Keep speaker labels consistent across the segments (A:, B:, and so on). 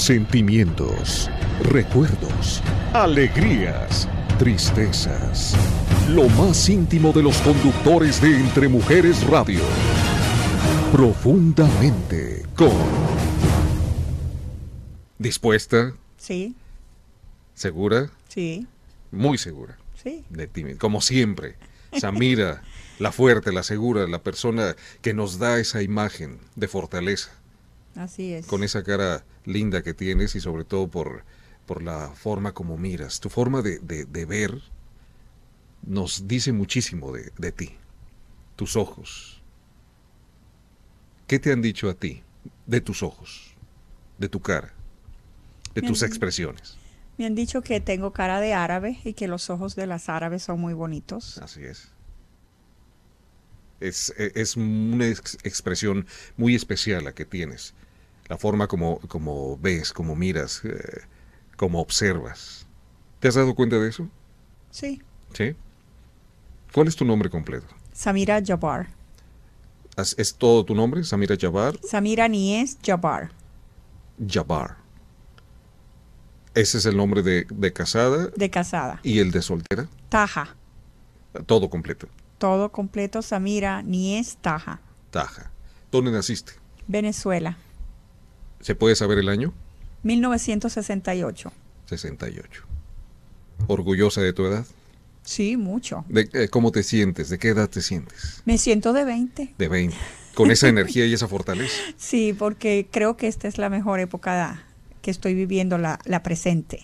A: Sentimientos, recuerdos, alegrías, tristezas. Lo más íntimo de los conductores de Entre Mujeres Radio. Profundamente con... ¿Dispuesta?
B: Sí,
A: ¿Segura?
B: sí,
A: Muy segura.
B: sí.
A: de ti, como siempre. Samira, la fuerte, la segura, la persona que nos da esa imagen de fortaleza,
B: Así es.
A: con esa cara linda que tienes y sobre todo por, por la forma como miras. Tu forma de, de- de ver nos dice muchísimo de, de ti, tus ojos. ¿Qué te han dicho a ti de tus ojos, de tu cara, de
B: Me
A: tus
B: han-
A: expresiones?
B: Me han dicho que tengo cara de árabe y que los ojos de las árabes son muy bonitos.
A: Así es. Es, e- es una ex- expresión muy especial la que tienes. La forma como, como ves, como miras, eh, como observas. ¿Te has dado cuenta de eso?
B: Sí.
A: ¿Sí? ¿Cuál es tu nombre completo?
B: Samira Jabbar.
A: ¿Has- ¿Es todo tu nombre? Samira Jabbar.
B: Samira Nies Jabbar.
A: Jabbar. Ese es el nombre de, de casada
B: De casada.
A: y el de soltera.
B: Taja.
A: Todo completo.
B: Todo completo. Samira Nies Taja.
A: Taja. ¿Dónde naciste?
B: Venezuela.
A: ¿Se puede saber el año?
B: 1968.
A: 68. ¿Orgullosa de tu edad?
B: Sí, mucho.
A: ¿De, eh, ¿Cómo te sientes? ¿De qué edad te sientes?
B: Me siento de 20.
A: De 20. Con esa energía y esa fortaleza.
B: Sí, porque creo que esta es la mejor época que estoy viviendo, la, la presente.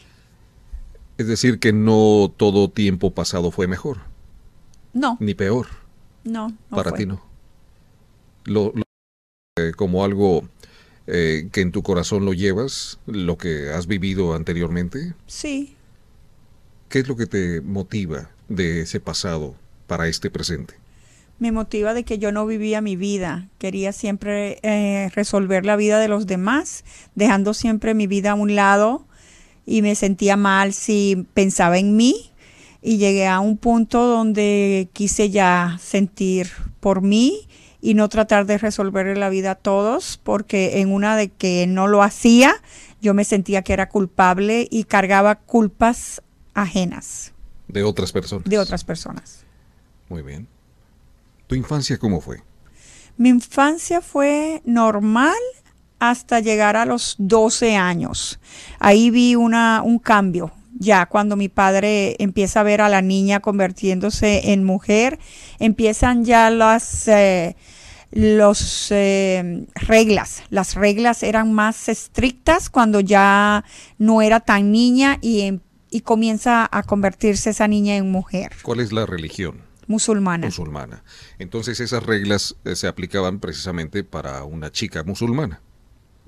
A: Es decir, que no todo tiempo pasado fue mejor,
B: No,
A: ni peor.
B: no. no
A: para
B: fue.
A: ti no. Lo, lo- eh, como algo eh, que en tu corazón lo llevas, lo que has vivido anteriormente.
B: Sí,
A: ¿Qué es lo que te motiva de ese pasado para este presente?
B: me motiva de que yo no vivía mi vida. Quería siempre eh, resolver la vida de los demás, dejando siempre mi vida a un lado y me sentía mal si pensaba en mí. Y llegué a un punto donde quise ya sentir por mí y no tratar de resolver la vida a todos, porque en una de que no lo hacía, yo me sentía que era culpable y cargaba culpas ajenas
A: De otras personas.
B: de otras personas.
A: Muy bien. ¿Tu infancia cómo fue?
B: Mi infancia fue normal hasta llegar a los 12 años. Ahí vi una, un cambio. Ya cuando mi padre empieza a ver a la niña convirtiéndose en mujer, empiezan ya las eh, los eh, reglas. Las reglas eran más estrictas cuando ya no era tan niña y, y comienza a convertirse esa niña en mujer
A: ¿Cuál es la religión
B: musulmana.
A: musulmana? Entonces esas reglas eh, se aplicaban precisamente para una chica musulmana.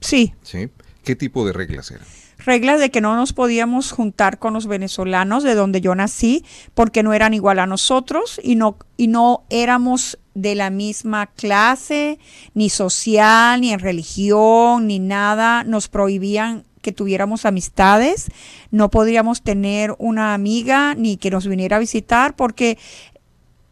B: Sí,
A: ¿sí? ¿Qué tipo de reglas eran?
B: Reglas de que no nos podíamos juntar con los venezolanos de donde yo nací porque no eran igual a nosotros y no y no éramos de la misma clase ni social ni en religión ni nada. Nos prohibían que tuviéramos amistades. No podríamos tener una amiga ni que nos viniera a visitar porque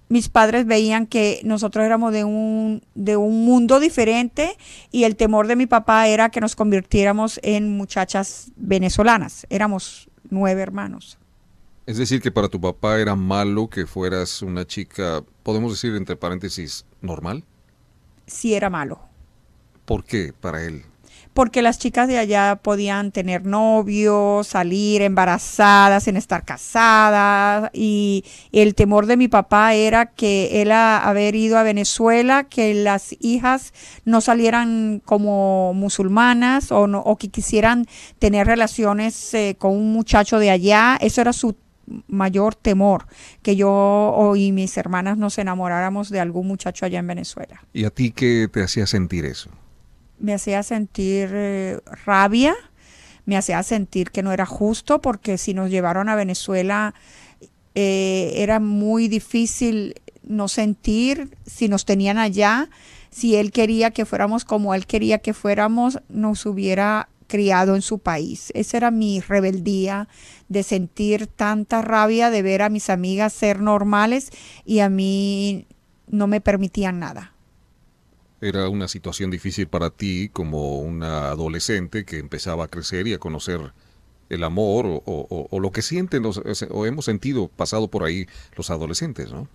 B: mis padres veían que nosotros éramos de un, de un mundo diferente y el temor de mi papá era que nos convirtiéramos en muchachas venezolanas. Éramos nueve hermanos.
A: Es decir, que para tu papá era malo que fueras una chica, podemos decir entre paréntesis, normal.
B: Sí era malo.
A: ¿Por qué para él?
B: Porque las chicas de allá podían tener novios, salir embarazadas, en estar casadas. Y el temor de mi papá era que él a haber ido a Venezuela, que las hijas no salieran como musulmanas o, no, o que quisieran tener relaciones eh, con un muchacho de allá. Eso era su mayor temor, que yo y mis hermanas nos enamoráramos de algún muchacho allá en Venezuela.
A: ¿Y a ti qué te hacía sentir eso?
B: Me hacía sentir eh, rabia, me hacía sentir que no era justo porque si nos llevaron a Venezuela eh, era muy difícil no sentir si nos tenían allá, si él quería que fuéramos como él quería que fuéramos, nos hubiera criado en su país. Esa era mi rebeldía de sentir tanta rabia de ver a mis amigas ser normales y a mí no me permitían nada.
A: Era una situación difícil para ti como una adolescente que empezaba a crecer y a conocer el amor o, o- o lo que sienten los- o hemos sentido pasado por ahí los adolescentes, ¿no?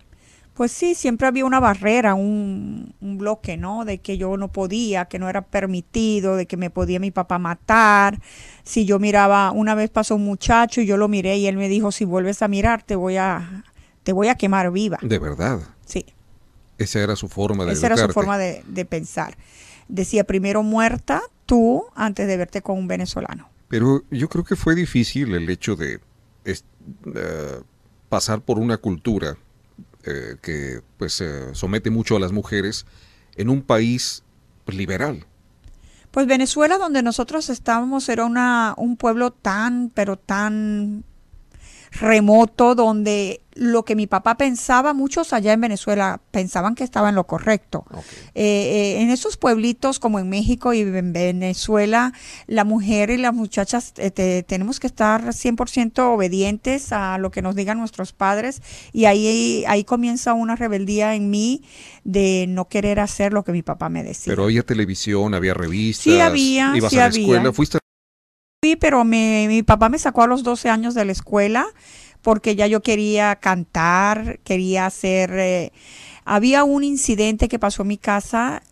B: Pues sí, siempre había una barrera, un, un bloque, ¿no? De que yo no podía, que no era permitido, de que me podía mi papá matar. Si yo miraba, una vez pasó un muchacho y yo lo miré y él me dijo, si vuelves a mirar, te voy a, te voy a quemar viva.
A: De verdad.
B: Sí,
A: Esa era su forma de
B: esa era su forma de, de pensar. Decía, primero muerta tú antes de verte con un venezolano.
A: Pero yo creo que fue difícil el hecho de es- eh, pasar por una cultura eh, que pues eh, somete mucho a las mujeres en un país liberal.
B: Pues Venezuela, donde nosotros estábamos, era una, un pueblo tan, pero tan remoto, donde lo que mi papá pensaba, muchos allá en Venezuela pensaban que estaba en lo correcto. Eh, eh, en esos pueblitos como en México y en Venezuela, la mujer y las muchachas eh, te- tenemos que estar 100% obedientes a lo que nos digan nuestros padres y ahí, ahí comienza una rebeldía en mí de no querer hacer lo que mi papá me decía.
A: Pero había televisión, había revistas.
B: Sí había,
A: ibas
B: sí
A: a la
B: había.
A: escuela, fuiste
B: Sí, pero me- mi papá me sacó a los 12 años de la escuela porque ya yo quería cantar, quería hacer... eh, había un incidente que pasó en mi casa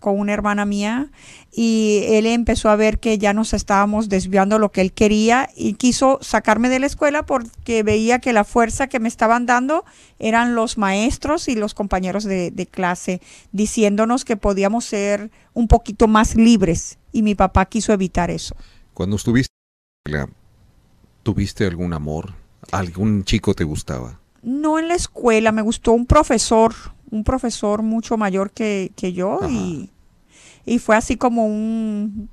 B: con una hermana mía y él empezó a ver que ya nos estábamos desviando lo que él quería y quiso sacarme de la escuela porque veía que la fuerza que me estaban dando eran los maestros y los compañeros de, de clase diciéndonos que podíamos ser un poquito más libres y mi papá quiso evitar eso.
A: cuando estuviste ¿tuviste algún amor? ¿Algún chico te gustaba?
B: No en la escuela, me gustó un profesor, un profesor mucho mayor que, que yo y, y fue así como un,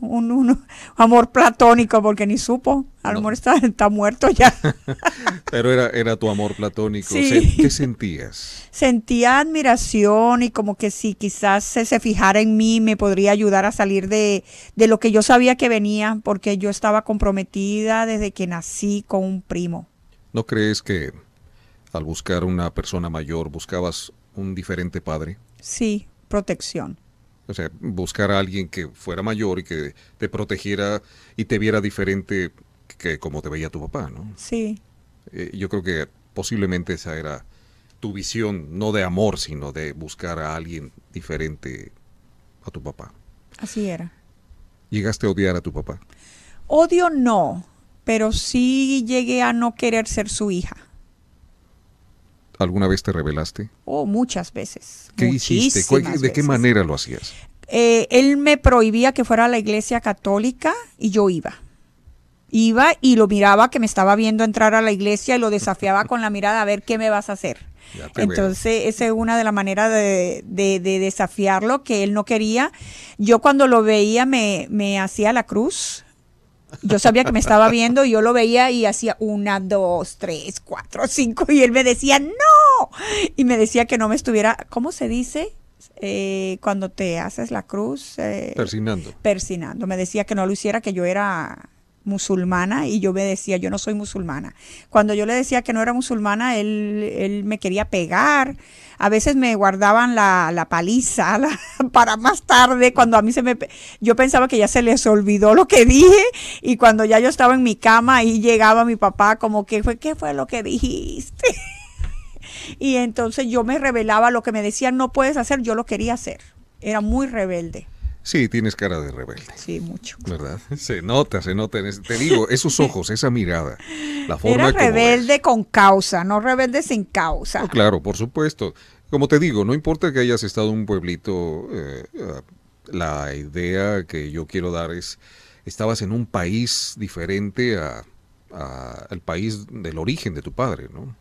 B: un, un amor platónico porque ni supo, a lo
A: No.
B: mejor está, está muerto ya.
A: Pero era, era tu amor platónico.
B: Sí.
A: ¿Qué sentías?
B: Sentía admiración y como que si quizás se, se fijara en mí me podría ayudar a salir de, de lo que yo sabía que venía porque yo estaba comprometida desde que nací con un primo.
A: ¿No crees que al buscar una persona mayor buscabas un diferente padre?
B: Sí, protección.
A: O sea, buscar a alguien que fuera mayor y que te protegiera y te viera diferente que como te veía tu papá, ¿no?
B: Sí,
A: Eh, yo creo que posiblemente esa era tu visión, no de amor, sino de buscar a alguien diferente a tu papá.
B: así era.
A: ¿Llegaste a odiar a tu papá?
B: Odio no, pero sí llegué a no querer ser su hija.
A: ¿Alguna vez te rebelaste?
B: Oh, muchas veces.
A: ¿Qué hiciste? ¿Cuál-
B: muchísimas
A: ¿De qué manera lo hacías?
B: Eh, él me prohibía que fuera a la iglesia católica y yo iba. Iba y lo miraba que me estaba viendo entrar a la iglesia y lo desafiaba con la mirada a ver qué me vas a hacer.
A: Veo.
B: Entonces, esa es una de las maneras de, de- de desafiarlo que él no quería. Yo cuando lo veía me, me hacía la cruz. Yo sabía que me estaba viendo y yo lo veía y hacía una, dos, tres, cuatro, cinco y él me decía, no. Y me decía que no me estuviera, ¿cómo se dice? Eh, cuando te haces la cruz. eh,
A: Persinando.
B: persinando. Me decía que no lo hiciera, que yo era musulmana y yo me decía, yo no soy musulmana. Cuando yo le decía que no era musulmana, él, él me quería pegar. A veces me guardaban la, la paliza para más tarde, cuando a mí se me... Yo pensaba que ya se les olvidó lo que dije y cuando ya yo estaba en mi cama y llegaba mi papá como que fue, ¿qué fue lo que dijiste? y entonces yo me revelaba lo que me decían, no puedes hacer, yo lo quería hacer. Era muy rebelde,
A: Sí, tienes cara de rebelde.
B: sí, mucho.
A: ¿Verdad? Se nota, se nota. en ese- Te digo, esos ojos, esa mirada, la forma
B: Era rebelde con causa, no rebelde sin causa.
A: No, claro, por supuesto. Como te digo, no importa que hayas estado en un pueblito, eh, eh, la idea que yo quiero dar es, estabas en un país diferente a, a- al país del origen de tu padre, ¿no?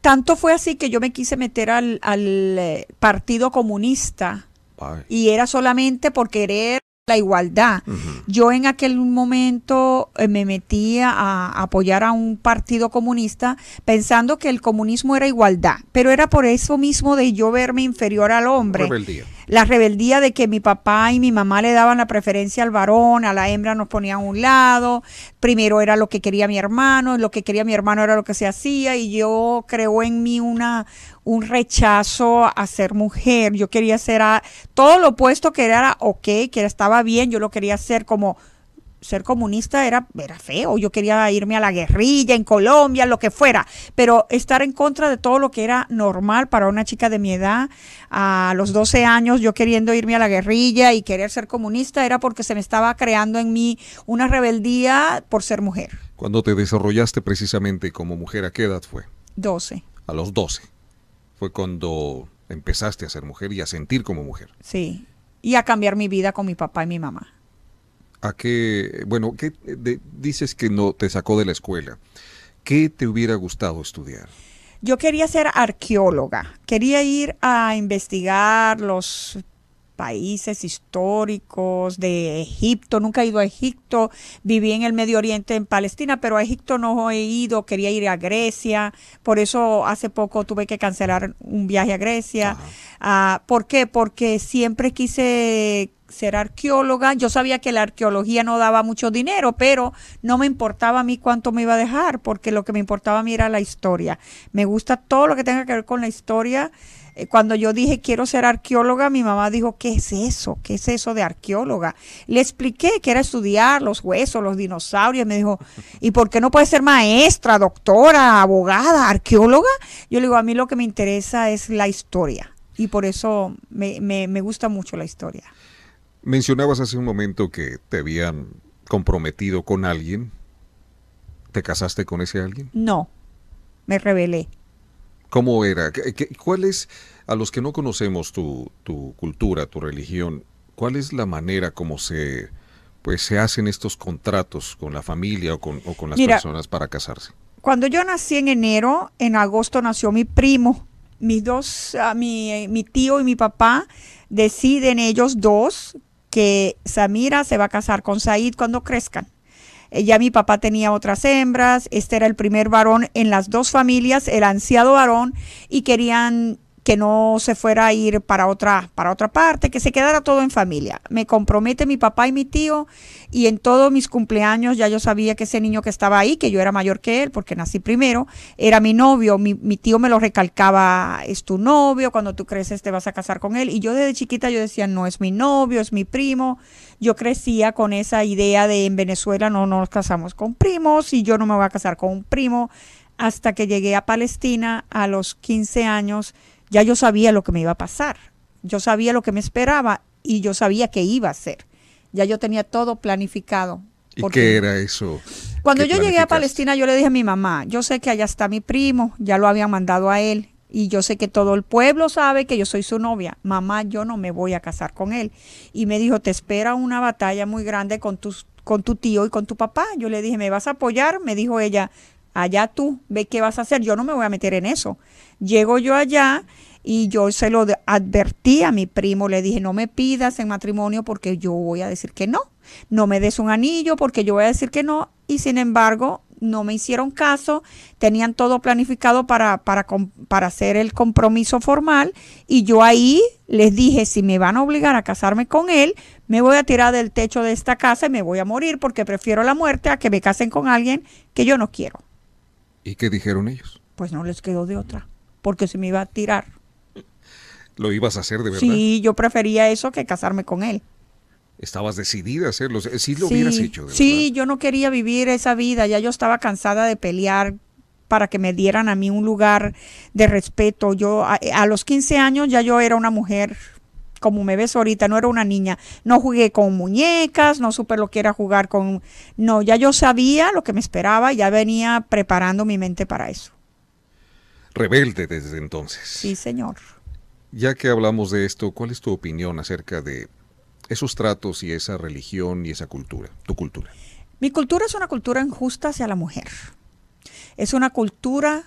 B: Tanto fue así que yo me quise meter al, al, eh, Partido Comunista
A: Ay,
B: y era solamente por querer la igualdad. Yo en aquel momento eh, me metía a apoyar a un partido comunista pensando que el comunismo era igualdad, pero era por eso mismo de yo verme inferior al hombre.
A: Rebeldía.
B: La rebeldía de que mi papá y mi mamá le daban la preferencia al varón, a la hembra nos ponían a un lado, primero era lo que quería mi hermano, lo que quería mi hermano era lo que se hacía y yo creo en mí una un rechazo a ser mujer, yo quería ser a, todo lo opuesto que era ok, que estaba bien, yo lo quería hacer como ser comunista era, era feo, yo quería irme a la guerrilla en Colombia, lo que fuera, pero estar en contra de todo lo que era normal para una chica de mi edad, a los 12 años yo queriendo irme a la guerrilla y querer ser comunista era porque se me estaba creando en mí una rebeldía por ser mujer.
A: Cuando te desarrollaste precisamente como mujer, ¿a qué edad fue?
B: 12.
A: A los 12. Fue cuando empezaste a ser mujer y a sentir como mujer.
B: Sí, y a cambiar mi vida con mi papá y mi mamá
A: a qué, bueno, ¿qué dices que no te sacó de la escuela? ¿Qué te hubiera gustado estudiar?
B: Yo quería ser arqueóloga, quería ir a investigar los países históricos de Egipto, nunca he ido a Egipto, viví en el Medio Oriente, en Palestina, pero a Egipto no he ido, quería ir a Grecia, por eso hace poco tuve que cancelar un viaje a Grecia. Ah, ¿Por qué? Porque siempre quise ser arqueóloga. Yo sabía que la arqueología no daba mucho dinero, pero no me importaba a mí cuánto me iba a dejar, porque lo que me importaba a mí era la historia. Me gusta todo lo que tenga que ver con la historia. Eh, cuando yo dije quiero ser arqueóloga, mi mamá dijo, ¿qué es eso? ¿Qué es eso de arqueóloga? Le expliqué que era estudiar los huesos, los dinosaurios. Me dijo, ¿y por qué no puede ser maestra, doctora, abogada, arqueóloga? Yo le digo, a mí lo que me interesa es la historia. Y por eso me, me, me gusta mucho la historia.
A: Mencionabas hace un momento que te habían comprometido con alguien. ¿Te casaste con ese alguien?
B: No, me rebelé.
A: ¿Cómo era? ¿Cuál es, a los que no conocemos tu, tu cultura, tu religión, cuál es la manera como se, pues, se hacen estos contratos con la familia o con, o con las personas para casarse?
B: Cuando yo nací en enero, en agosto nació mi primo. Mis dos, uh, mi, mi tío y mi papá deciden ellos dos que Samira se va a casar con Said cuando crezcan. Eh, ya mi papá tenía otras hembras, este era el primer varón en las dos familias, el ansiado varón, y querían que no se fuera a ir para otra, para otra parte, que se quedara todo en familia. Me compromete mi papá y mi tío y en todos mis cumpleaños ya yo sabía que ese niño que estaba ahí, que yo era mayor que él porque nací primero, era mi novio. Mi, mi tío me lo recalcaba, es tu novio, cuando tú creces te vas a casar con él. Y yo desde chiquita yo decía, no es mi novio, es mi primo. Yo crecía con esa idea de en Venezuela no nos casamos con primos y yo no me voy a casar con un primo hasta que llegué a Palestina a los 15 años ya yo sabía lo que me iba a pasar, yo sabía lo que me esperaba y yo sabía que iba a ser. Ya yo tenía todo planificado.
A: ¿Y qué era eso?
B: Cuando yo llegué a Palestina, yo le dije a mi mamá, yo sé que allá está mi primo, ya lo habían mandado a él, y yo sé que todo el pueblo sabe que yo soy su novia. Mamá, yo no me voy a casar con él. Y me dijo, te espera una batalla muy grande con, tus, con tu tío y con tu papá. Yo le dije, ¿me vas a apoyar? Me dijo ella, allá tú, ve qué vas a hacer, yo no me voy a meter en eso. Llego yo allá y yo se lo advertí a mi primo, le dije, no me pidas en matrimonio porque yo voy a decir que no, no me des un anillo porque yo voy a decir que no, y sin embargo no me hicieron caso, tenían todo planificado para, para, para hacer el compromiso formal. Y yo ahí les dije, si me van a obligar a casarme con él, me voy a tirar del techo de esta casa y me voy a morir porque prefiero la muerte a que me casen con alguien que yo no quiero.
A: ¿Y qué dijeron ellos?
B: Pues no les quedó de otra, porque se me iba a tirar.
A: ¿Lo ibas a hacer de verdad?
B: Sí, yo prefería eso que casarme con él.
A: Estabas decidida a hacerlo, sí lo hubieras hecho.
B: sí, yo no quería vivir esa vida, ya yo estaba cansada de pelear para que me dieran a mí un lugar de respeto. Yo a, a los 15 años ya yo era una mujer como me ves ahorita, no era una niña, no jugué con muñecas, no supe lo que era jugar con, no, ya yo sabía lo que me esperaba, ya venía preparando mi mente para eso.
A: Rebelde desde entonces.
B: Sí, señor.
A: Ya que hablamos de esto, ¿cuál es tu opinión acerca de esos tratos y esa religión y esa cultura, tu cultura?
B: Mi cultura es una cultura injusta hacia la mujer. Es una cultura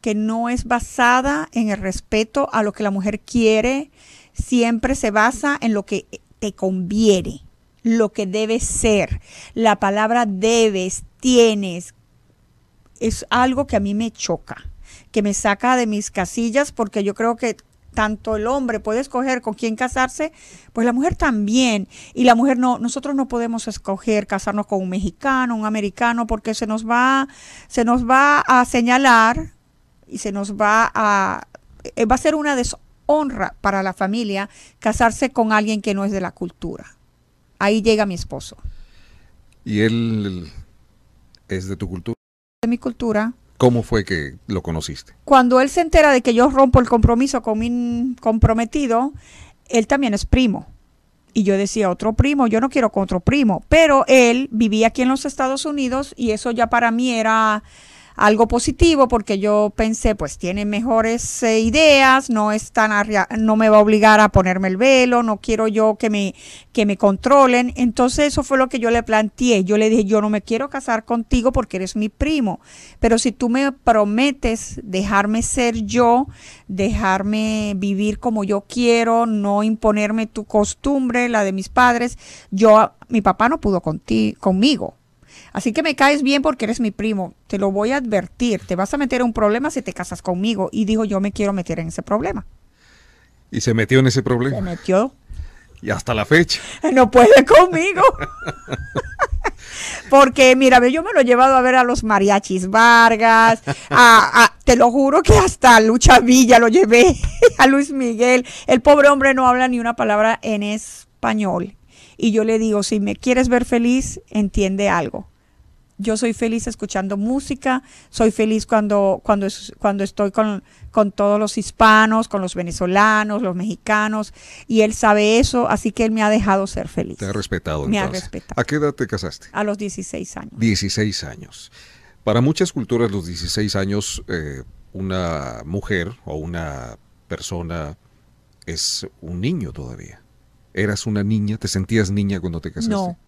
B: que no es basada en el respeto a lo que la mujer quiere, siempre se basa en lo que te conviene, lo que debes ser. La palabra debes, tienes, es algo que a mí me choca, que me saca de mis casillas porque yo creo que tanto el hombre puede escoger con quién casarse, pues la mujer también. Y la mujer no, nosotros no podemos escoger casarnos con un mexicano, un americano, porque se nos va, se nos va a señalar y se nos va a, eh, va a ser una deshonra para la familia casarse con alguien que no es de la cultura. Ahí llega mi esposo.
A: ¿Y él es de tu cultura?
B: De mi cultura.
A: ¿Cómo fue que lo conociste?
B: Cuando él se entera de que yo rompo el compromiso con mi comprometido, él también es primo. Y yo decía, otro primo, yo no quiero con otro primo. Pero él vivía aquí en los Estados Unidos y eso ya para mí era algo positivo porque yo pensé, pues tiene mejores eh, ideas, no es tan no me va a obligar a ponerme el velo, no quiero yo que me que me controlen. Entonces eso fue lo que yo le planteé. Yo le dije, "Yo no me quiero casar contigo porque eres mi primo, pero si tú me prometes dejarme ser yo, dejarme vivir como yo quiero, no imponerme tu costumbre, la de mis padres, yo mi papá no pudo conmigo Así que me caes bien porque eres mi primo. Te lo voy a advertir. Te vas a meter en un problema si te casas conmigo. Y dijo, yo me quiero meter en ese problema.
A: ¿Y se metió en ese problema?
B: Se metió.
A: Y hasta la fecha.
B: No puede conmigo. Porque, mira, yo me lo he llevado a ver a los mariachis Vargas, te lo juro que hasta Lucha Villa lo llevé, a Luis Miguel. El pobre hombre no habla ni una palabra en español. Y yo le digo, si me quieres ver feliz, entiende algo yo soy feliz escuchando música, soy feliz cuando, cuando, cuando estoy con, todos los hispanos, con los venezolanos, los mexicanos, y él sabe eso, así que él me ha dejado ser feliz.
A: Te ha respetado.
B: Me ha respetado.
A: ¿A qué edad te casaste?
B: A los 16 años.
A: 16 años. Para muchas culturas, los 16 años, eh, una mujer o una persona es un niño todavía. ¿Eras una niña? ¿Te sentías niña cuando te casaste?
B: No,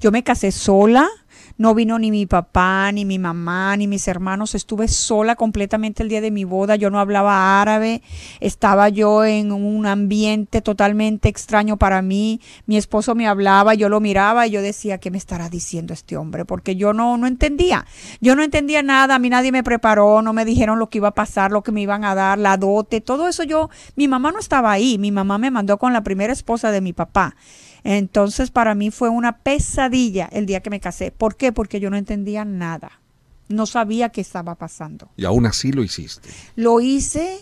B: yo me casé sola no vino ni mi papá, ni mi mamá, ni mis hermanos. Estuve sola completamente el día de mi boda. Yo no hablaba árabe. Estaba yo en un ambiente totalmente extraño para mí. Mi esposo me hablaba, yo lo miraba y yo decía, ¿qué me estará diciendo este hombre? Porque yo no, no entendía. Yo no entendía nada. A mí nadie me preparó, no me dijeron lo que iba a pasar, lo que me iban a dar, la dote, todo eso yo. Mi mamá no estaba ahí. Mi mamá me mandó con la primera esposa de mi papá. Entonces para mí fue una pesadilla el día que me casé. ¿Por qué? Porque yo no entendía nada. No sabía qué estaba pasando.
A: Y aún así lo hiciste.
B: Lo hice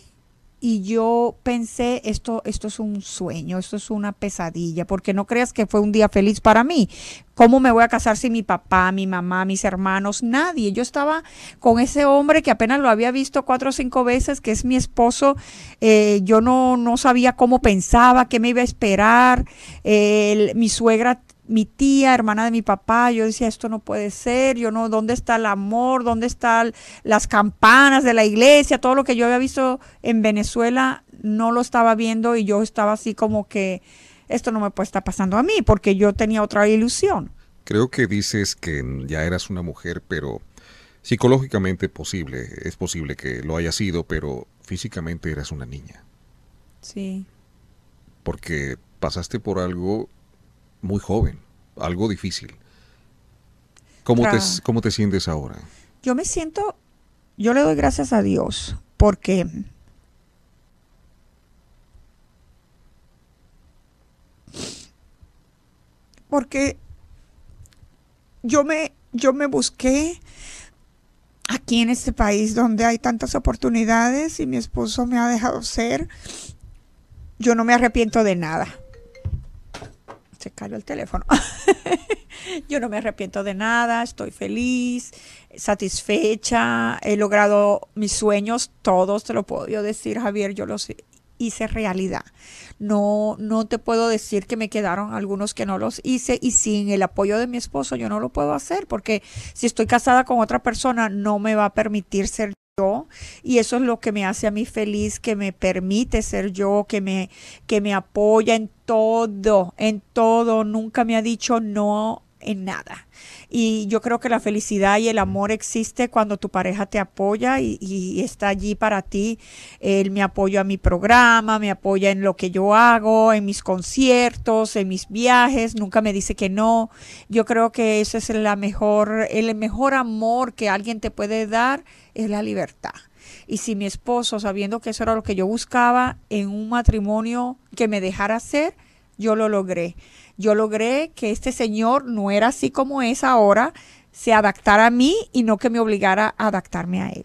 B: y yo pensé, esto, esto es un sueño, esto es una pesadilla, porque no creas que fue un día feliz para mí. ¿Cómo me voy a casar sin mi papá, mi mamá, mis hermanos? Nadie. Yo estaba con ese hombre que apenas lo había visto cuatro o cinco veces, que es mi esposo. Eh, yo no, no sabía cómo pensaba, qué me iba a esperar. mi suegra mi tía, hermana de mi papá, yo decía, esto no puede ser, yo no, ¿dónde está el amor? ¿Dónde están las campanas de la iglesia? Todo lo que yo había visto en Venezuela no lo estaba viendo y yo estaba así como que esto no me puede estar pasando a mí porque yo tenía otra ilusión.
A: Creo que dices que ya eras una mujer, pero psicológicamente posible, es posible que lo haya sido, pero físicamente eras una niña.
B: Sí.
A: Porque pasaste por algo muy joven, algo difícil. ¿Cómo, te, ¿Cómo te sientes ahora?
B: Yo me siento, yo le doy gracias a Dios porque porque yo me yo me busqué aquí en este país donde hay tantas oportunidades y mi esposo me ha dejado ser. Yo no me arrepiento de nada se cayó el teléfono. yo no me arrepiento de nada, estoy feliz, satisfecha, he logrado mis sueños, todos te lo puedo decir, Javier, yo los hice realidad. No, no te puedo decir que me quedaron algunos que no los hice y sin el apoyo de mi esposo yo no lo puedo hacer porque si estoy casada con otra persona no me va a permitir ser yo y eso es lo que me hace a mí feliz, que me permite ser yo, que me, que me apoya en todo, en todo, nunca me ha dicho no en nada. Y yo creo que la felicidad y el amor existe cuando tu pareja te apoya y, está allí para ti. Él me apoya a mi programa, me apoya en lo que yo hago, en mis conciertos, en mis viajes, nunca me dice que no. Yo creo que ese es la mejor, el mejor amor que alguien te puede dar es la libertad. Y si mi esposo, sabiendo que eso era lo que yo buscaba en un matrimonio que me dejara hacer, yo lo logré. Yo logré que este señor no era así como es ahora, se adaptara a mí y no que me obligara a adaptarme a él.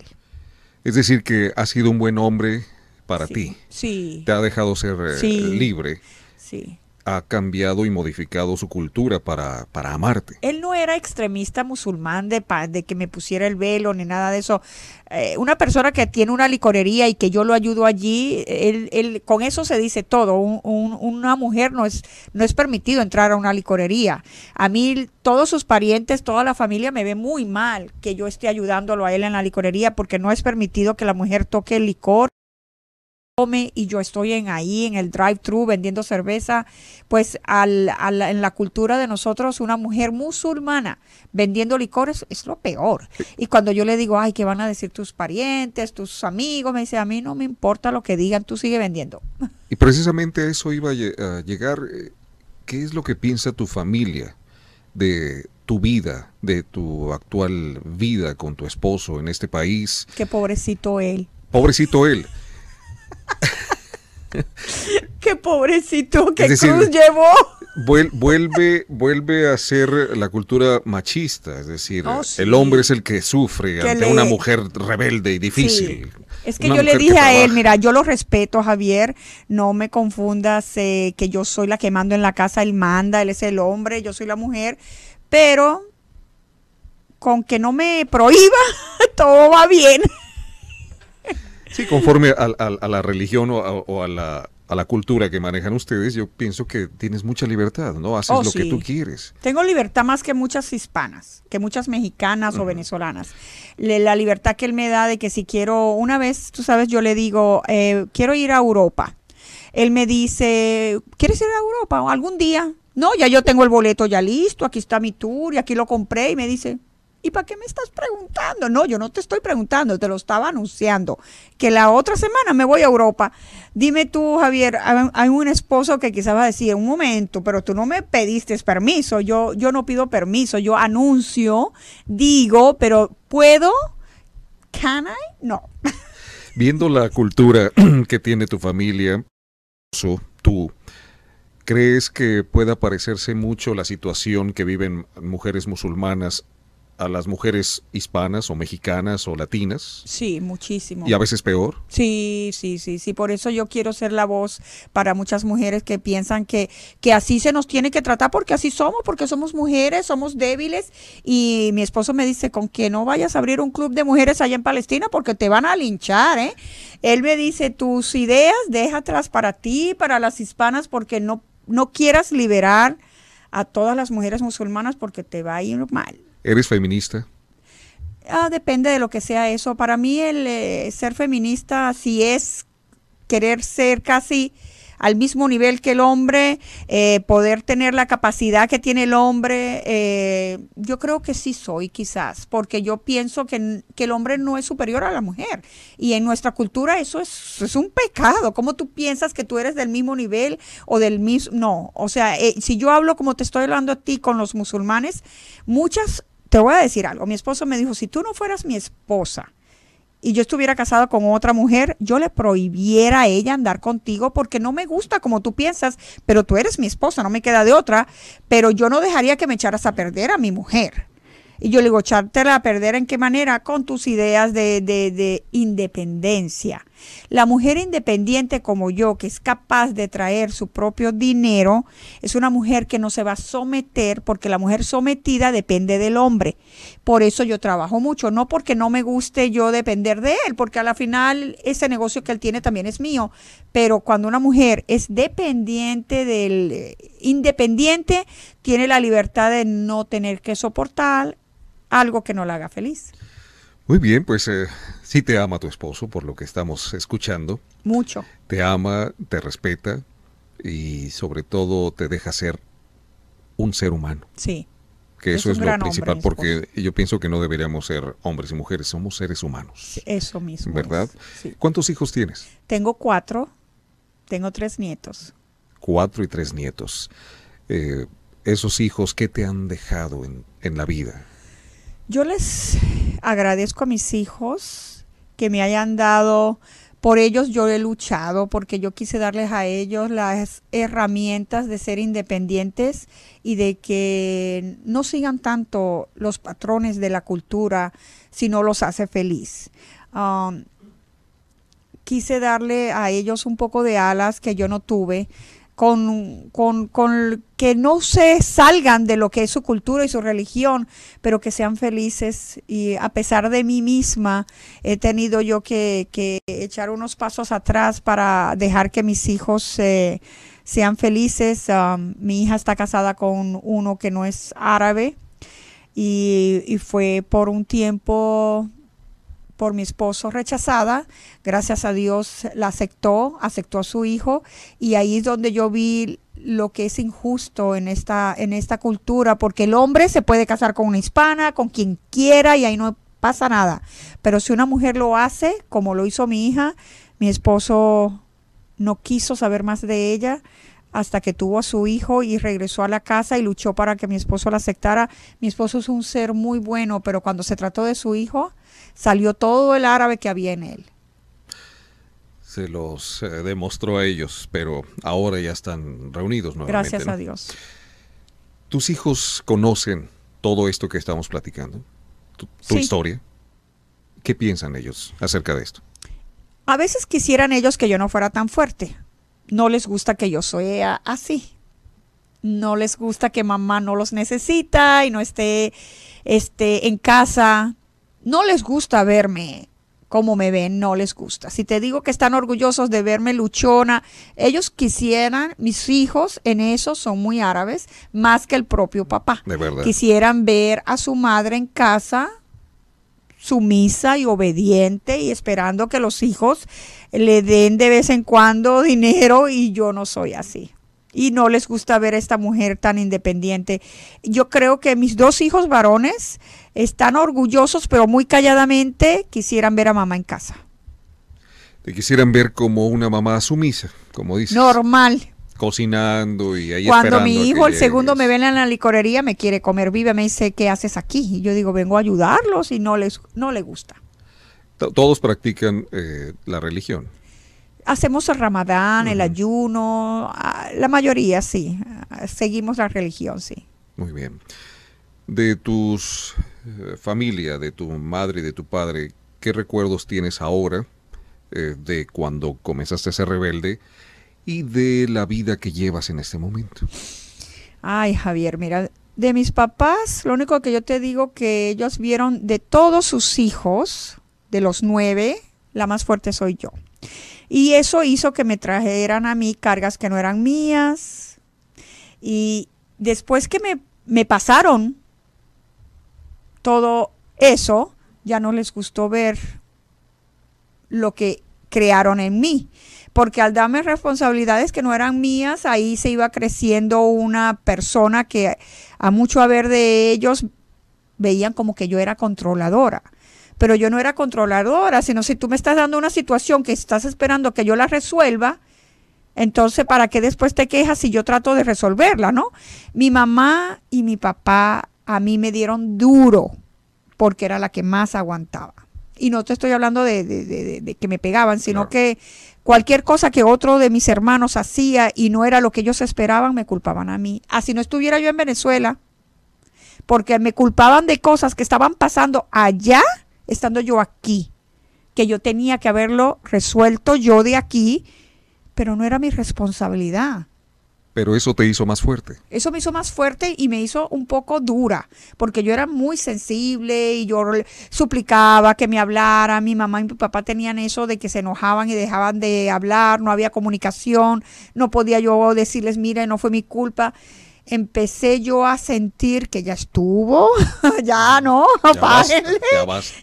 A: Es decir, que ha sido un buen hombre para
B: Sí,
A: ti.
B: Sí.
A: Te ha dejado ser eh,
B: Sí.
A: libre.
B: Sí.
A: Ha cambiado y modificado su cultura para, para amarte.
B: Él no era extremista musulmán de, de que me pusiera el velo ni nada de eso. Eh, una persona que tiene una licorería y que yo lo ayudo allí, él, él- con eso se dice todo. Un- un- una mujer no es, no es permitido entrar a una licorería. A mí todos sus parientes, toda la familia me ve muy mal que yo esté ayudándolo a él en la licorería porque no es permitido que la mujer toque el licor come y yo estoy en ahí en el drive-thru vendiendo cerveza, pues al, al- en la cultura de nosotros una mujer musulmana vendiendo licores es lo peor. Y cuando yo le digo, ay, ¿qué van a decir tus parientes, tus amigos? Me dice, a mí no me importa lo que digan, tú sigue vendiendo.
A: Y precisamente a eso iba a llegar. eh, ¿Qué es lo que piensa tu familia de tu vida, de tu actual vida con tu esposo en este país?
B: Qué pobrecito él.
A: Pobrecito él.
B: Qué pobrecito, qué
A: Es decir,
B: cruz llevó.
A: Vuel- vuelve, vuelve a ser la cultura machista, es decir,
B: Oh, sí.
A: el hombre es el que sufre
B: Que
A: ante
B: le-
A: una mujer rebelde y difícil.
B: Sí. Es que
A: Una
B: yo le
A: que
B: dije a él, mira, yo lo respeto, Javier, no me confundas eh, que yo soy la que mando en la casa, él manda, él es el hombre, yo soy la mujer, pero con que no me prohíba, todo va bien.
A: Sí, conforme a, a- a la religión o, a, o la, a la cultura que manejan ustedes, yo pienso que tienes mucha libertad, ¿no? Haces
B: Oh,
A: lo que tú quieres.
B: Tengo libertad más que muchas hispanas, que muchas mexicanas o venezolanas. Le- la libertad que él me da de que si quiero, una vez, tú sabes, yo le digo, eh, quiero ir a Europa. Él me dice, ¿quieres ir a Europa o algún día? No, ya yo tengo el boleto ya listo, aquí está mi tour y aquí lo compré y me dice, ¿y para qué me estás preguntando? No, yo no te estoy preguntando, te lo estaba anunciando, que la otra semana me voy a Europa. Dime tú, Javier, hay un esposo que quizás va a decir, un momento, pero tú no me pediste permiso, yo, yo no pido permiso, yo anuncio, digo, pero ¿puedo? ¿Can I? No.
A: Viendo la cultura que tiene tu familia, tú, ¿crees que pueda parecerse mucho la situación que viven mujeres musulmanas a las mujeres hispanas o mexicanas o latinas?
B: Sí, muchísimo.
A: Y a veces peor.
B: Sí, sí, sí, sí. Por eso yo quiero ser la voz para muchas mujeres que piensan que, que así se nos tiene que tratar porque así somos, porque somos mujeres, somos débiles. Y mi esposo me dice, con que no vayas a abrir un club de mujeres allá en Palestina porque te van a linchar, ¿eh? Él me dice, tus ideas deja atrás para ti, para las hispanas, porque no, no quieras liberar a todas las mujeres musulmanas porque te va a ir mal.
A: ¿Eres feminista?
B: Ah, depende de lo que sea eso. Para mí el eh, ser feminista, si es querer ser casi al mismo nivel que el hombre, eh, poder tener la capacidad que tiene el hombre, eh, yo creo que sí soy quizás, porque yo pienso que, el hombre no es superior a la mujer. Y en nuestra cultura eso es, es un pecado. ¿Cómo tú piensas que tú eres del mismo nivel o del mismo? No, o sea, eh, si yo hablo como te estoy hablando a ti con los musulmanes, muchas, te voy a decir algo, mi esposo me dijo, si tú no fueras mi esposa, y yo estuviera casada con otra mujer, yo le prohibiera a ella andar contigo porque no me gusta como tú piensas, pero tú eres mi esposa, no me queda de otra, pero yo no dejaría que me echaras a perder a mi mujer. Y yo le digo, echártela a perder en qué manera? Con tus ideas de, de, de independencia. La mujer independiente como yo, que es capaz de traer su propio dinero, es una mujer que no se va a someter porque la mujer sometida depende del hombre. Por eso yo trabajo mucho, no porque no me guste yo depender de él, porque a la final ese negocio que él tiene también es mío. Pero cuando una mujer es dependiente del eh, independiente, tiene la libertad de no tener que soportar algo que no la haga feliz.
A: Muy bien, pues eh, sí te ama tu esposo, por lo que estamos escuchando.
B: Mucho.
A: Te ama, te respeta y sobre todo te deja ser un ser humano.
B: Sí.
A: Que
B: Es
A: eso es, lo
B: hombre,
A: principal, porque yo pienso que no deberíamos ser hombres y mujeres, somos seres humanos.
B: Eso mismo.
A: ¿Verdad?
B: es, sí.
A: ¿Cuántos hijos tienes?
B: Tengo cuatro, tengo tres nietos.
A: Cuatro y tres nietos. Eh, esos hijos, ¿qué te han dejado en, en la vida?
B: Yo les agradezco a mis hijos que me hayan dado por ellos yo he luchado porque yo quise darles a ellos las herramientas de ser independientes y de que no sigan tanto los patrones de la cultura si no los hace feliz. Um, quise darle a ellos un poco de alas que yo no tuve con, con, con, que no se salgan de lo que es su cultura y su religión, pero que sean felices. Y a pesar de mí misma, he tenido yo que, que echar unos pasos atrás para dejar que mis hijos eh, sean felices. Um, mi hija está casada con uno que no es árabe y, y fue por un tiempo por mi esposo rechazada. Gracias a Dios la aceptó, aceptó a su hijo y ahí es donde yo vi lo que es injusto en esta en esta cultura porque el hombre se puede casar con una hispana, con quien quiera y ahí no pasa nada. Pero si una mujer lo hace, como lo hizo mi hija, mi esposo no quiso saber más de ella hasta que tuvo a su hijo y regresó a la casa y luchó para que mi esposo la aceptara. Mi esposo es un ser muy bueno, pero cuando se trató de su hijo, salió todo el árabe que había en él.
A: Se los eh, demostró a ellos, pero ahora ya están reunidos nuevamente.
B: Gracias a Dios.
A: ¿Tus hijos conocen todo esto que estamos platicando? ¿Tu, historia? ¿Qué piensan ellos acerca de esto?
B: A veces quisieran ellos que yo no fuera tan fuerte. No les gusta que yo sea así. No les gusta que mamá no los necesita y no esté, esté en casa no les gusta verme como me ven, no les gusta. Si te digo que están orgullosos de verme luchona, ellos quisieran, mis hijos en eso son muy árabes, más que el propio papá.
A: De verdad.
B: Quisieran ver a su madre en casa sumisa y obediente y esperando que los hijos le den de vez en cuando dinero y yo no soy así. Y no les gusta ver a esta mujer tan independiente. Yo creo que mis dos hijos varones están orgullosos, pero muy calladamente quisieran ver a mamá en casa.
A: Te quisieran ver como una mamá sumisa, como dices.
B: Normal.
A: Cocinando y ahí
B: Cuando mi hijo, el segundo, me ve en la licorería, me quiere comer viva, me dice, ¿qué haces aquí? Y yo digo, vengo a ayudarlos y no les no le gusta.
A: Todos practican eh, la religión.
B: Hacemos el ramadán, el ayuno, ah, la mayoría sí, seguimos la religión, sí.
A: Muy bien. De tus eh, familia, de tu madre y de tu padre, ¿qué recuerdos tienes ahora eh, de cuando comenzaste a ser rebelde y de la vida que llevas en este momento?
B: Ay, Javier, mira, de mis papás, lo único que yo te digo que ellos vieron de todos sus hijos, de los nueve, la más fuerte soy yo. Y eso hizo que me trajeran a mí cargas que no eran mías. Y después que me, me pasaron todo eso, ya no les gustó ver lo que crearon en mí. Porque al darme responsabilidades que no eran mías, ahí se iba creciendo una persona que a mucho haber de ellos veían como que yo era controladora. Pero yo no era controladora, sino si tú me estás dando una situación que estás esperando que yo la resuelva, entonces, ¿para qué después te quejas si yo trato de resolverla, no? Mi mamá y mi papá a mí me dieron duro porque era la que más aguantaba. Y no te estoy hablando de, que me pegaban, sino que cualquier cosa que otro de mis hermanos hacía y no era lo que ellos esperaban, me culpaban a mí. Así no estuviera yo en Venezuela, porque me culpaban de cosas que estaban pasando allá, estando yo aquí, que yo tenía que haberlo resuelto yo de aquí, pero no era mi responsabilidad.
A: Pero eso te hizo más fuerte.
B: Eso me hizo más fuerte y me hizo un poco dura, porque yo era muy sensible y yo suplicaba que me hablara. Mi mamá y mi papá tenían eso de que se enojaban y dejaban de hablar, no había comunicación, no podía yo decirles, mire, no fue mi culpa empecé yo a sentir que ya estuvo, ya no, ya,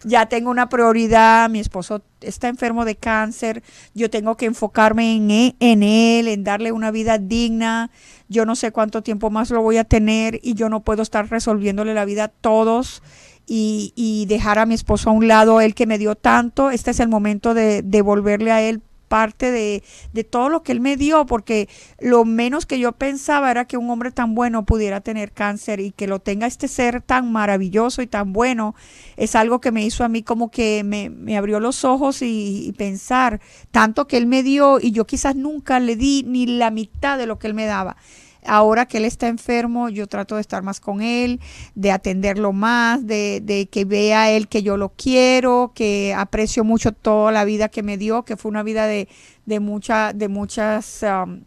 B: ya, tengo una prioridad, mi esposo está enfermo de cáncer, yo tengo que enfocarme en, e, en él, en darle una vida digna, yo no sé cuánto tiempo más lo voy a tener y yo no puedo estar resolviéndole la vida a todos. Y, dejar a mi esposo a un lado, él que me dio tanto, este es el momento de devolverle a él parte de, de, todo lo que él me dio, porque lo menos que yo pensaba era que un hombre tan bueno pudiera tener cáncer y que lo tenga este ser tan maravilloso y tan bueno, es algo que me hizo a mí como que me, me abrió los ojos y, y, pensar tanto que él me dio y yo quizás nunca le di ni la mitad de lo que él me daba. Ahora que él está enfermo, yo trato de estar más con él, de atenderlo más, de, de, que vea él que yo lo quiero, que aprecio mucho toda la vida que me dio, que fue una vida de, de, mucha, de muchas... Um,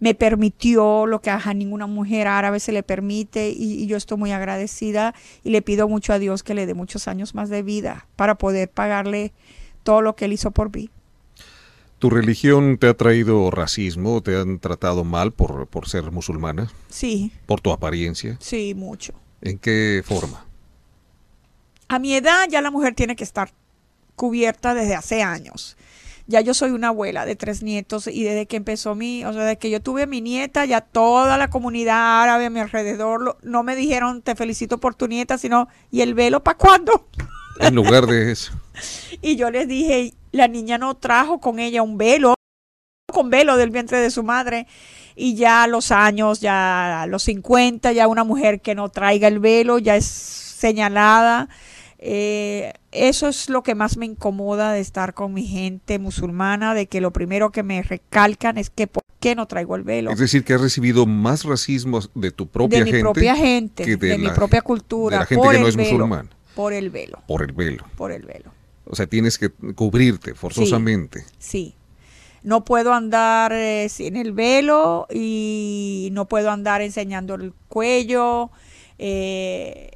B: me permitió lo que a ninguna mujer árabe se le permite y, y, yo estoy muy agradecida y le pido mucho a Dios que le dé muchos años más de vida para poder pagarle todo lo que él hizo por mí.
A: ¿Tu religión te ha traído racismo? ¿Te han tratado mal por, por ser musulmana?
B: Sí.
A: ¿Por tu apariencia?
B: Sí, mucho.
A: ¿En qué forma?
B: A mi edad ya la mujer tiene que estar cubierta desde hace años. Ya yo soy una abuela de tres nietos y desde que empezó mi, o sea, desde que yo tuve a mi nieta, ya toda la comunidad árabe a mi alrededor lo, no me dijeron te felicito por tu nieta, sino ¿y el velo para cuándo?
A: En lugar de eso.
B: y yo les dije, la niña no trajo con ella un velo, con velo del vientre de su madre. Y ya a los años, ya a los 50, ya una mujer que no traiga el velo ya es señalada. Eh, eso es lo que más me incomoda de estar con mi gente musulmana, de que lo primero que me recalcan es que por qué no traigo el velo.
A: Es decir, que has recibido más racismo de tu propia
B: de
A: gente.
B: mi propia gente,
A: que
B: de,
A: de
B: mi
A: la-
B: propia cultura.
A: de la gente
B: por
A: que no es musulmana.
B: Por el velo,
A: Por el velo.
B: por el velo.
A: O sea, tienes que cubrirte forzosamente.
B: Sí. No puedo andar eh, sin el velo y no puedo andar enseñando el cuello. eh,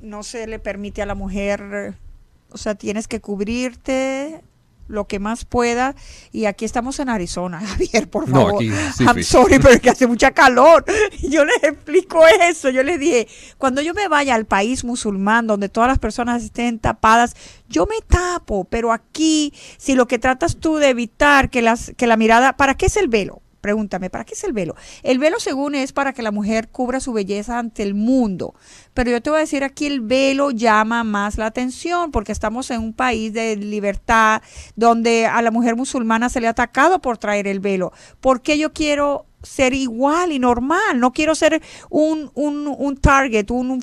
B: no se le permite a la mujer, o sea, tienes que cubrirte lo que más pueda. Y aquí estamos en Arizona, Javier, por
A: No,
B: favor.
A: aquí sí,
B: I'm sorry, pero es que hace mucha calor. Yo les explico eso. Yo les dije, cuando yo me vaya al país musulmán, donde todas las personas estén tapadas, yo me tapo, pero aquí, si lo que tratas tú de evitar que, las, que la mirada, ¿para qué es el velo? Pregúntame, ¿para qué es el velo? El velo, según es para que la mujer cubra su belleza ante el mundo. Pero yo te voy a decir aquí, el velo llama más la atención porque estamos en un país de libertad donde a la mujer musulmana se le ha atacado por traer el velo. ¿Por qué yo quiero ser igual y normal. No quiero ser un, un, un target, un,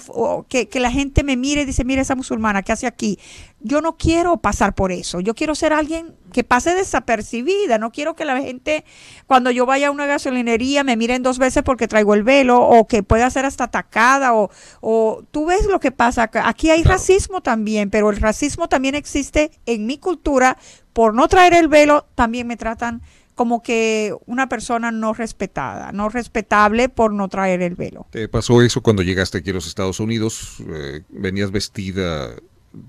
B: que, que la gente me mire y dice, mira esa musulmana, ¿qué hace aquí? Yo no quiero pasar por eso. Yo quiero ser alguien que pase desapercibida. No quiero que la gente, cuando yo vaya a una gasolinería, me miren dos veces porque traigo el velo o que pueda ser hasta atacada o, o tú ves lo que pasa. acá. Aquí hay
A: Claro.
B: racismo también, pero el racismo también existe en mi cultura. Por no traer el velo, también me tratan como que una persona no respetada, no respetable por no traer el velo.
A: ¿Te pasó eso cuando llegaste aquí a los Estados Unidos? Eh, ¿Venías vestida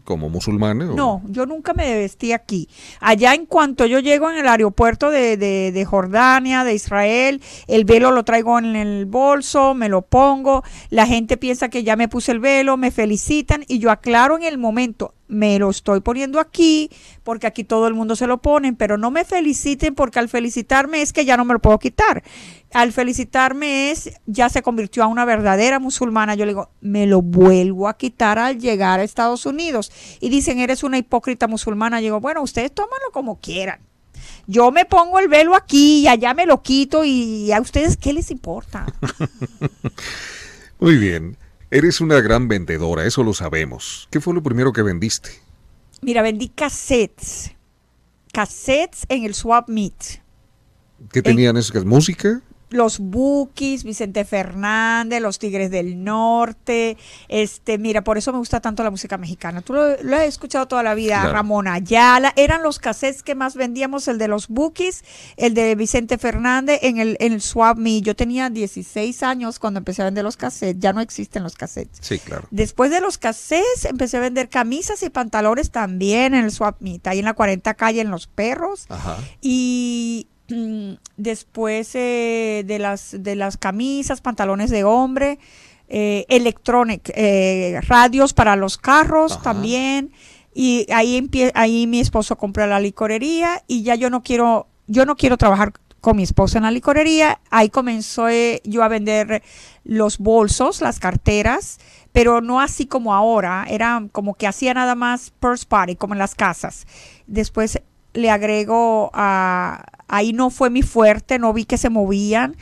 A: como musulmana? o-
B: No, yo nunca me vestí aquí. Allá en cuanto yo llego en el aeropuerto de, de- de Jordania, de Israel, el velo lo traigo en el bolso, me lo pongo, la gente piensa que ya me puse el velo, me felicitan y yo aclaro en el momento, me lo estoy poniendo aquí porque aquí todo el mundo se lo ponen, pero no me feliciten porque al felicitarme es que ya no me lo puedo quitar. Al felicitarme es, ya se convirtió a una verdadera musulmana. Yo le digo, me lo vuelvo a quitar al llegar a Estados Unidos. Y dicen, eres una hipócrita musulmana. Yo digo, bueno, ustedes tómanlo como quieran. Yo me pongo el velo aquí y allá me lo quito y a ustedes, ¿qué les importa?
A: Muy bien. Eres una gran vendedora, eso lo sabemos. ¿Qué fue lo primero que vendiste?
B: Mira, vendí cassettes. Cassettes en el Swap Meet.
A: ¿Qué tenían eso? ¿Música?
B: Los Bukis, Vicente Fernández, los Tigres del Norte, este, mira, por eso me gusta tanto la música mexicana. Tú lo, lo has escuchado toda la vida,
A: Claro.
B: Ramón Ayala, eran los cassettes que más vendíamos, el de los Bukis, el de Vicente Fernández en el, en el Swap Me. Yo tenía 16 años cuando empecé a vender los cassettes, ya no existen los cassettes.
A: Sí, claro.
B: Después de los cassettes empecé a vender camisas y pantalones también en el Swap Meet, ahí en la 40 calle en Los Perros.
A: Ajá.
B: Y después eh, de, las, de las camisas, pantalones de hombre, eh, electronic, eh, radios para los carros
A: Ajá.
B: también. Y ahí, ahí mi esposo compró la licorería y ya yo no quiero, yo no quiero trabajar con mi esposo en la licorería. Ahí comenzó eh, yo a vender los bolsos, las carteras, pero no así como ahora. Era como que hacía nada más purse party, como en las casas. Después le agrego a... Ahí no fue mi fuerte, no vi que se movían.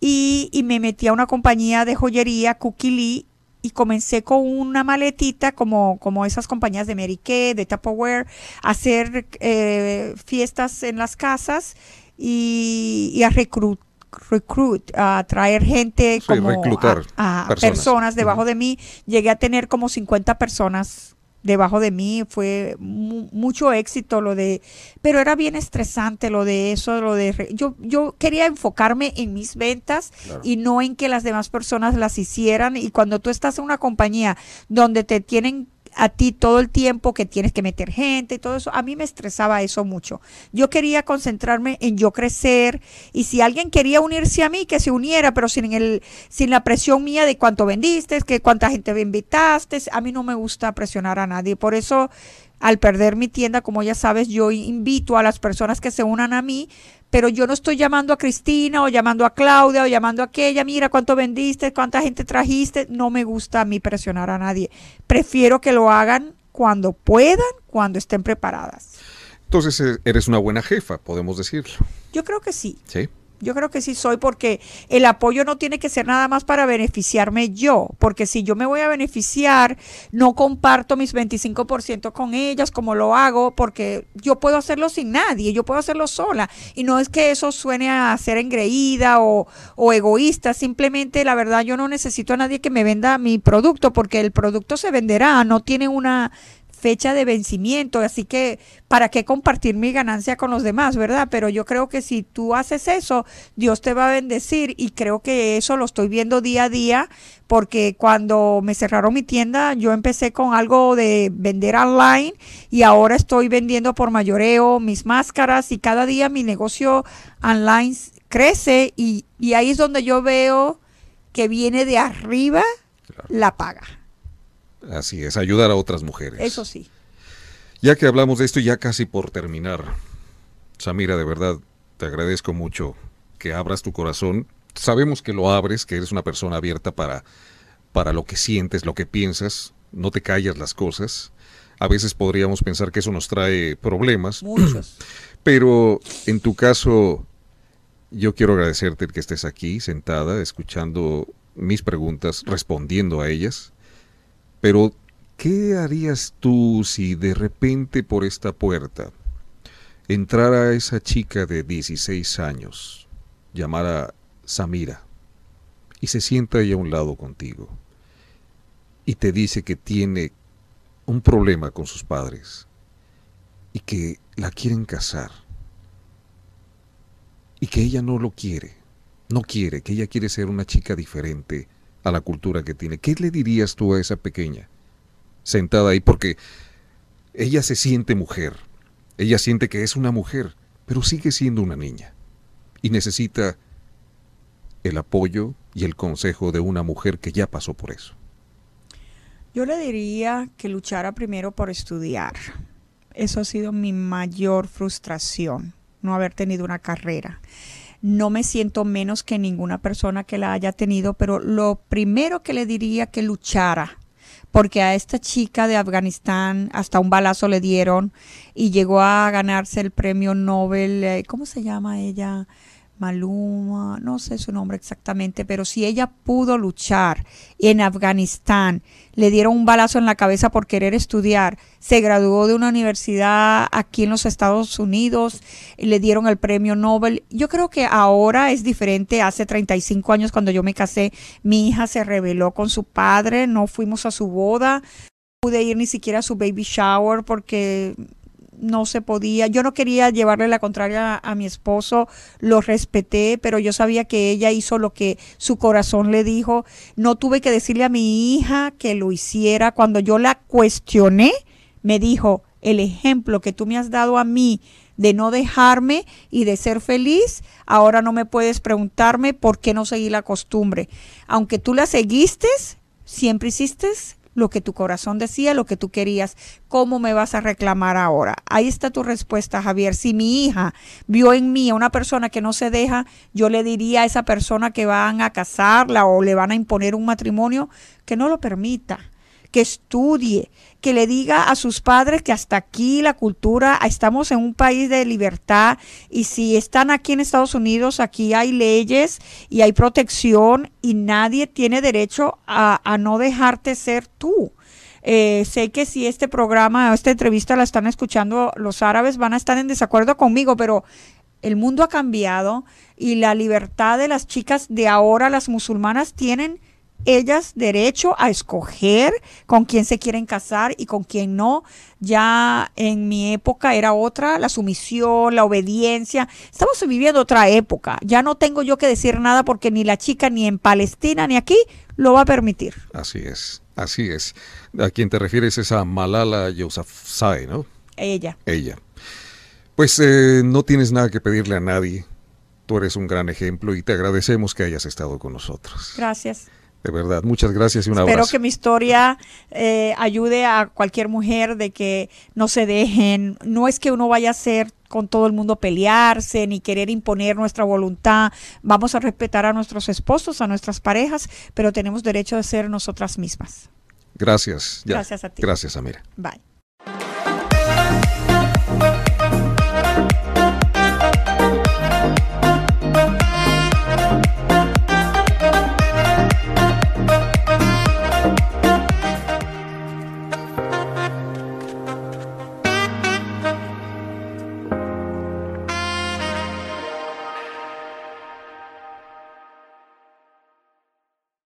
B: Y, y me metí a una compañía de joyería, Cookie Lee, y comencé con una maletita como, como esas compañías de Mary Kay, de Tupperware, a hacer eh, fiestas en las casas y, y a reclutar recruit, a traer gente
A: Sí,
B: como
A: reclutar
B: a, a
A: personas.
B: personas. debajo de mí. Llegué a tener como 50 personas debajo de mí. Fue mu- mucho éxito lo de, pero era bien estresante lo de eso, lo de yo yo quería enfocarme en mis ventas
A: Claro.
B: y no en que las demás personas las hicieran y cuando tú estás en una compañía donde te tienen a ti todo el tiempo que tienes que meter gente y todo eso, a mí me estresaba eso mucho. Yo quería concentrarme en yo crecer y si alguien quería unirse a mí, que se uniera, pero sin el sin la presión mía de cuánto vendiste, que cuánta gente me invitaste, a mí no me gusta presionar a nadie. Por eso al perder mi tienda, como ya sabes, yo invito a las personas que se unan a mí, pero yo no estoy llamando a Cristina o llamando a Claudia o llamando a aquella, mira cuánto vendiste, cuánta gente trajiste. No me gusta a mí presionar a nadie. Prefiero que lo hagan cuando puedan, cuando estén preparadas.
A: Entonces eh, eres una buena jefa, podemos decirlo.
B: Yo creo que sí.
A: ¿Sí?
B: Yo creo que sí soy porque el apoyo no tiene que ser nada más para beneficiarme yo, porque si yo me voy a beneficiar, no comparto mis 25% con ellas como lo hago, porque yo puedo hacerlo sin nadie, yo puedo hacerlo sola. Y no es que eso suene a ser engreída o, o egoísta, simplemente la verdad yo no necesito a nadie que me venda mi producto, porque el producto se venderá, no tiene una fecha de vencimiento, así que para qué compartir mi ganancia con los demás, ¿verdad? Pero yo creo que si tú haces eso, Dios te va a bendecir y creo que eso lo estoy viendo día a día, porque cuando me cerraron mi tienda, yo empecé con algo de vender online y ahora estoy vendiendo por mayoreo mis máscaras y cada día mi negocio online crece y, y ahí es donde yo veo que viene de arriba
A: Claro.
B: la paga.
A: Así es, ayudar a otras mujeres.
B: Eso sí.
A: Ya que hablamos de esto, y ya casi por terminar, Samira, de verdad, te agradezco mucho que abras tu corazón. Sabemos que lo abres, que eres una persona abierta para, para lo que sientes, lo que piensas, no te callas las cosas. A veces podríamos pensar que eso nos trae problemas,
B: Muchos.
A: pero en tu caso, yo quiero agradecerte el que estés aquí, sentada, escuchando mis preguntas, respondiendo a ellas. Pero, ¿qué harías tú si de repente por esta puerta entrara esa chica de 16 años, llamada Samira, y se sienta ahí a un lado contigo, y te dice que tiene un problema con sus padres, y que la quieren casar, y que ella no lo quiere, no quiere, que ella quiere ser una chica diferente a la cultura que tiene. ¿Qué le dirías tú a esa pequeña sentada ahí? Porque ella se siente mujer, ella siente que es una mujer, pero sigue siendo una niña y necesita el apoyo y el consejo de una mujer que ya pasó por eso.
B: Yo le diría que luchara primero por estudiar. Eso ha sido mi mayor frustración, no haber tenido una carrera. No me siento menos que ninguna persona que la haya tenido, pero lo primero que le diría que luchara, porque a esta chica de Afganistán hasta un balazo le dieron y llegó a ganarse el premio Nobel, eh, ¿cómo se llama ella? Maluma, no sé su nombre exactamente, pero si ella pudo luchar en Afganistán, le dieron un balazo en la cabeza por querer estudiar, se graduó de una universidad aquí en los Estados Unidos, le dieron el premio Nobel. Yo creo que ahora es diferente. Hace 35 años cuando yo me casé, mi hija se rebeló con su padre, no fuimos a su boda, no pude ir ni siquiera a su baby shower porque no se podía. Yo no quería llevarle la contraria a, mi esposo, lo respeté, pero yo sabía que ella hizo lo que su corazón le dijo. No tuve que decirle a mi hija que lo hiciera. Cuando yo la cuestioné, me dijo, el ejemplo que tú me has dado a mí de no dejarme y de ser feliz, ahora no me puedes preguntarme por qué no seguí la costumbre. Aunque tú la seguiste, siempre hiciste lo que tu corazón decía, lo que tú querías, ¿cómo me vas a reclamar ahora? Ahí está tu respuesta, Javier. Si mi hija vio en mí a una persona que no se deja, yo le diría a esa persona que van a casarla o le van a imponer un matrimonio que no lo permita, que estudie, que le diga a sus padres que hasta aquí la cultura, estamos en un país de libertad y si están aquí en Estados Unidos, aquí hay leyes y hay protección y nadie tiene derecho a, a no dejarte ser tú. Eh, sé que si este programa, esta entrevista la están escuchando los árabes, van a estar en desacuerdo conmigo, pero el mundo ha cambiado y la libertad de las chicas de ahora, las musulmanas, tienen ellas derecho a escoger con quién se quieren casar y con quién no. Ya en mi época era otra, la sumisión, la obediencia. Estamos viviendo otra época. Ya no tengo yo que decir nada porque ni la chica ni en Palestina ni aquí lo va a permitir.
A: Así es, así es. A quien te refieres es a Malala Yousafzai, ¿no?
B: Ella.
A: Ella. Pues eh, no tienes nada que pedirle a nadie. Tú eres un gran ejemplo y te agradecemos que hayas estado con nosotros.
B: Gracias.
A: De verdad, muchas gracias y un
B: Espero
A: abrazo.
B: que mi historia eh, ayude a cualquier mujer de que no se dejen. No es que uno vaya a ser con todo el mundo pelearse ni querer imponer nuestra voluntad. Vamos a respetar a nuestros esposos, a nuestras parejas, pero tenemos derecho de ser nosotras mismas.
A: Gracias. ya.
B: Gracias a ti.
A: Gracias, Amira.
B: Bye.